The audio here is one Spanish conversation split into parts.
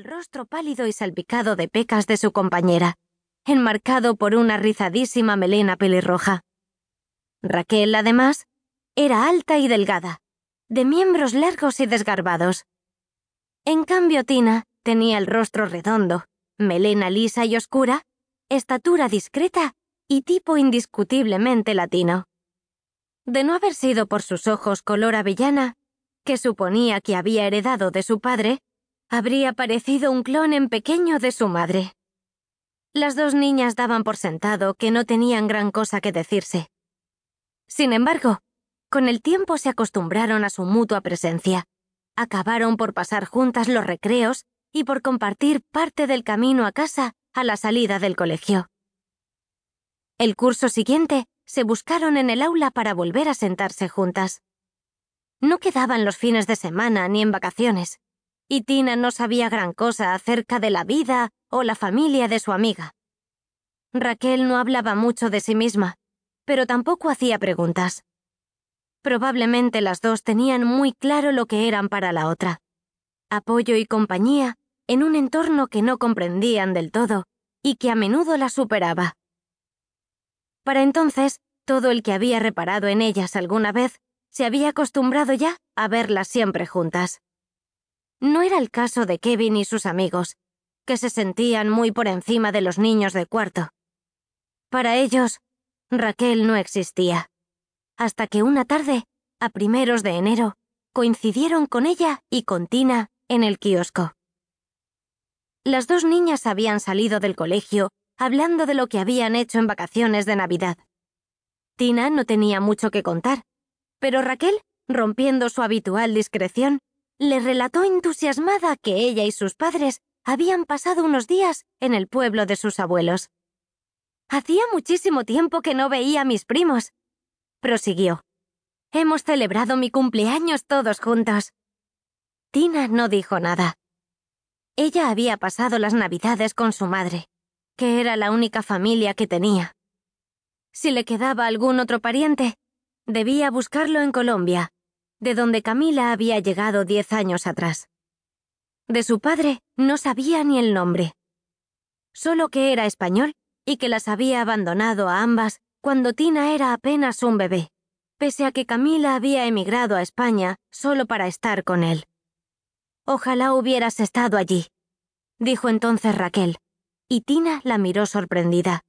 el rostro pálido y salpicado de pecas de su compañera, enmarcado por una rizadísima melena pelirroja. Raquel, además, era alta y delgada, de miembros largos y desgarbados. En cambio, Tina tenía el rostro redondo, melena lisa y oscura, estatura discreta y tipo indiscutiblemente latino. De no haber sido por sus ojos color avellana, que suponía que había heredado de su padre, habría parecido un clon en pequeño de su madre. Las dos niñas daban por sentado que no tenían gran cosa que decirse. Sin embargo, con el tiempo se acostumbraron a su mutua presencia. Acabaron por pasar juntas los recreos y por compartir parte del camino a casa a la salida del colegio. El curso siguiente se buscaron en el aula para volver a sentarse juntas. No quedaban los fines de semana ni en vacaciones, y Tina no sabía gran cosa acerca de la vida o la familia de su amiga. Raquel no hablaba mucho de sí misma, pero tampoco hacía preguntas. Probablemente las dos tenían muy claro lo que eran para la otra. Apoyo y compañía en un entorno que no comprendían del todo y que a menudo la superaba. Para entonces, todo el que había reparado en ellas alguna vez se había acostumbrado ya a verlas siempre juntas. No era el caso de Kevin y sus amigos, que se sentían muy por encima de los niños de cuarto. Para ellos, Raquel no existía, hasta que una tarde, a primeros de enero, coincidieron con ella y con Tina en el kiosco. Las dos niñas habían salido del colegio hablando de lo que habían hecho en vacaciones de Navidad. Tina no tenía mucho que contar, pero Raquel, rompiendo su habitual discreción, le relató entusiasmada que ella y sus padres habían pasado unos días en el pueblo de sus abuelos. Hacía muchísimo tiempo que no veía a mis primos. Prosiguió. Hemos celebrado mi cumpleaños todos juntos. Tina no dijo nada. Ella había pasado las navidades con su madre, que era la única familia que tenía. Si le quedaba algún otro pariente, Debía buscarlo en Colombia, de donde Camila había llegado diez años atrás. De su padre no sabía ni el nombre. Solo que era español y que las había abandonado a ambas cuando Tina era apenas un bebé, pese a que Camila había emigrado a España solo para estar con él. Ojalá hubieras estado allí, dijo entonces Raquel, y Tina la miró sorprendida.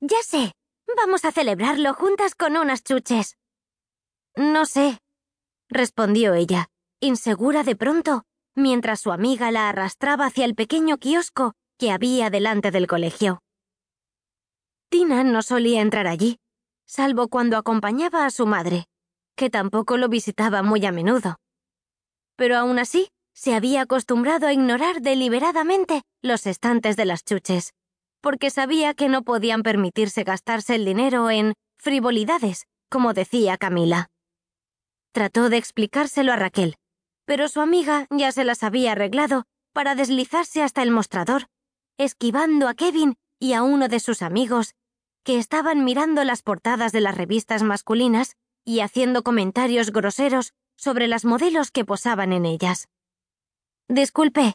Ya sé, vamos a celebrarlo juntas con unas chuches. No sé, respondió ella, insegura de pronto, mientras su amiga la arrastraba hacia el pequeño kiosco que había delante del colegio. Tina no solía entrar allí, salvo cuando acompañaba a su madre, que tampoco lo visitaba muy a menudo. Pero aún así, se había acostumbrado a ignorar deliberadamente los estantes de las chuches, porque sabía que no podían permitirse gastarse el dinero en frivolidades, como decía Camila. Trató de explicárselo a Raquel, pero su amiga ya se las había arreglado para deslizarse hasta el mostrador, esquivando a Kevin y a uno de sus amigos, que estaban mirando las portadas de las revistas masculinas y haciendo comentarios groseros sobre las modelos que posaban en ellas. Disculpe,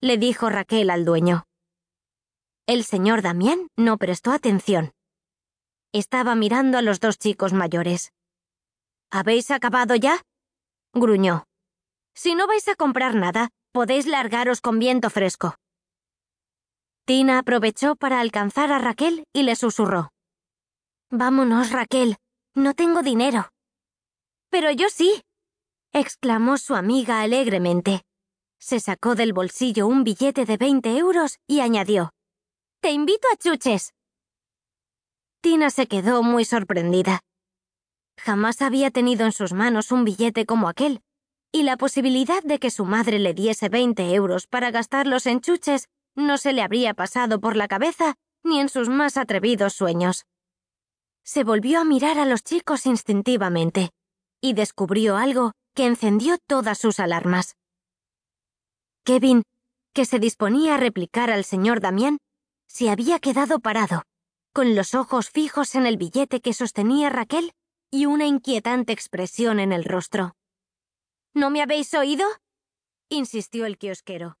le dijo Raquel al dueño. El señor Damián no prestó atención. Estaba mirando a los dos chicos mayores. ¿Habéis acabado ya? gruñó. Si no vais a comprar nada, podéis largaros con viento fresco. Tina aprovechó para alcanzar a Raquel y le susurró. Vámonos, Raquel. No tengo dinero. Pero yo sí, exclamó su amiga alegremente. Se sacó del bolsillo un billete de 20 euros y añadió. Te invito a chuches. Tina se quedó muy sorprendida. Jamás había tenido en sus manos un billete como aquel, y la posibilidad de que su madre le diese 20 euros para gastarlos en chuches no se le habría pasado por la cabeza ni en sus más atrevidos sueños. Se volvió a mirar a los chicos instintivamente, y descubrió algo que encendió todas sus alarmas. Kevin, que se disponía a replicar al señor Damián, se había quedado parado, con los ojos fijos en el billete que sostenía Raquel y una inquietante expresión en el rostro. ¿No me habéis oído? insistió el kiosquero.